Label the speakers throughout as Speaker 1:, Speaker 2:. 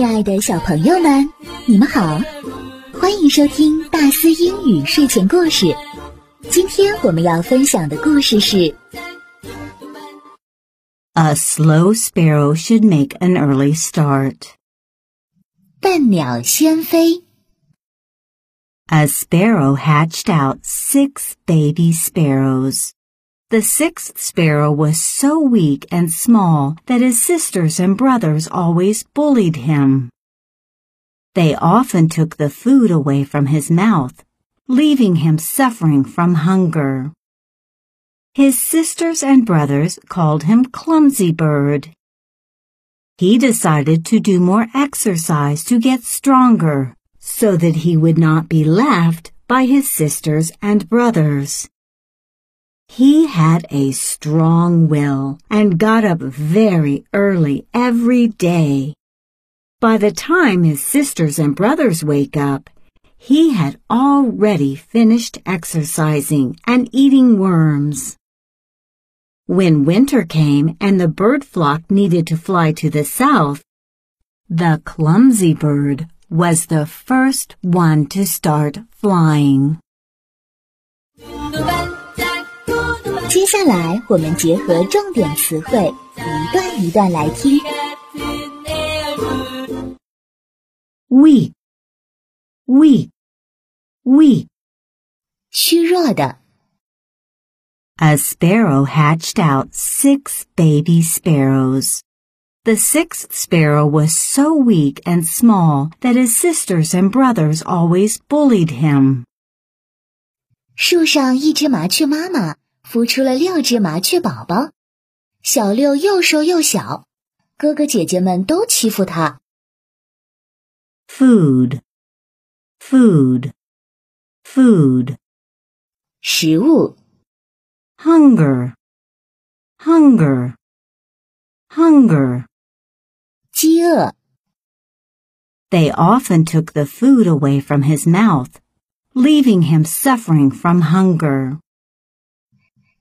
Speaker 1: 亲爱的小朋友们，你们好，欢迎收听大思英语睡前故事。今天我们要分享的故事是：
Speaker 2: A slow sparrow should make an early start。
Speaker 1: 笨鸟先飞。
Speaker 2: A sparrow hatched out six baby sparrows. The sixth sparrow was so weak and small that his sisters and brothers always bullied him. They often took the food away from his mouth, leaving him suffering from hunger. His sisters and brothers called him Clumsy Bird. He decided to do more exercise to get stronger so that he would not be laughed by his sisters and brothers. He had a strong will and got up very early every day. By the time his sisters and brothers wake up, he had already finished exercising and eating worms. When winter came and the bird flock needed to fly to the south, the clumsy bird was the first one to start flying.
Speaker 1: 接下来，我们结合重点词汇，一段一段来听。
Speaker 2: weak, weak, weak，
Speaker 1: 虚弱的。
Speaker 2: A sparrow hatched out six baby sparrows. The sixth sparrow was so weak and small that his sisters and brothers always bullied him.
Speaker 1: 树上一只麻雀妈妈 孵出了六只麻雀宝宝，小六又瘦又小，哥哥姐姐们都欺负他。
Speaker 2: Food, food, food，
Speaker 1: 食物。
Speaker 2: Hunger, hunger, hunger，
Speaker 1: 饥饿。
Speaker 2: They often took the food away from his mouth, leaving him suffering from hunger.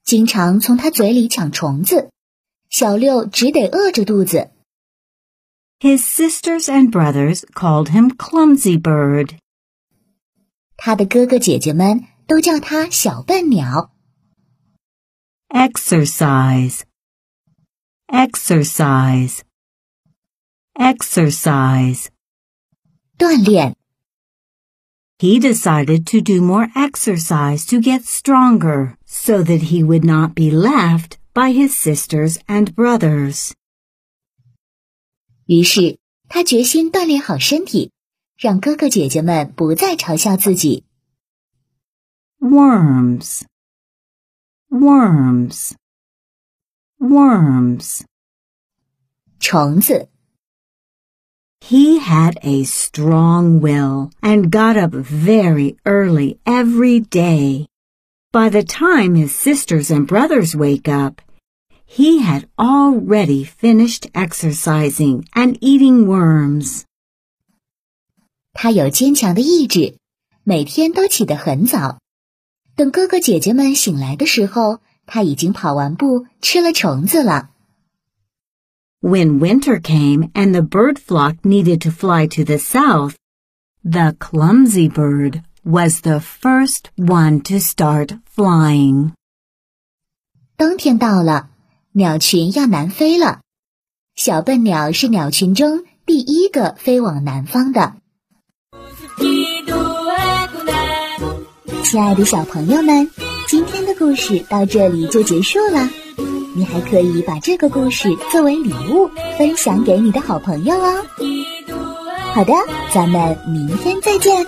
Speaker 1: 经常从他嘴里抢虫子，小六只得饿着肚子。
Speaker 2: His sisters and brothers called him Clumsy Bird.
Speaker 1: 他的哥哥姐姐们都叫他小笨鸟。
Speaker 2: Exercise, exercise, exercise.
Speaker 1: 锻炼。
Speaker 2: he decided to do more exercise to get stronger so that he would not be laughed by his sisters and brothers.
Speaker 1: 于是，他决心锻炼好身体，让哥哥姐姐们不再嘲笑自己。
Speaker 2: Worms, worms, worms.
Speaker 1: 虫子。
Speaker 2: he had a strong will and got up very early every day. By the time his sisters and brothers wake up, he had already finished exercising and eating worms.
Speaker 1: 他有坚强的意志，每天都起得很早。等哥哥姐姐们醒来的时候，他已经跑完步，吃了虫子了。
Speaker 2: when winter came and the bird flock needed to fly to the south, the clumsy bird was the first one to start flying.
Speaker 1: 冬天到了，鸟群要南飞了。小笨鸟是鸟群中第一个飞往南方的。亲爱的小朋友们，今天的故事到这里就结束了。 你还可以把这个故事作为礼物分享给你的好朋友哦。好的，咱们明天再见。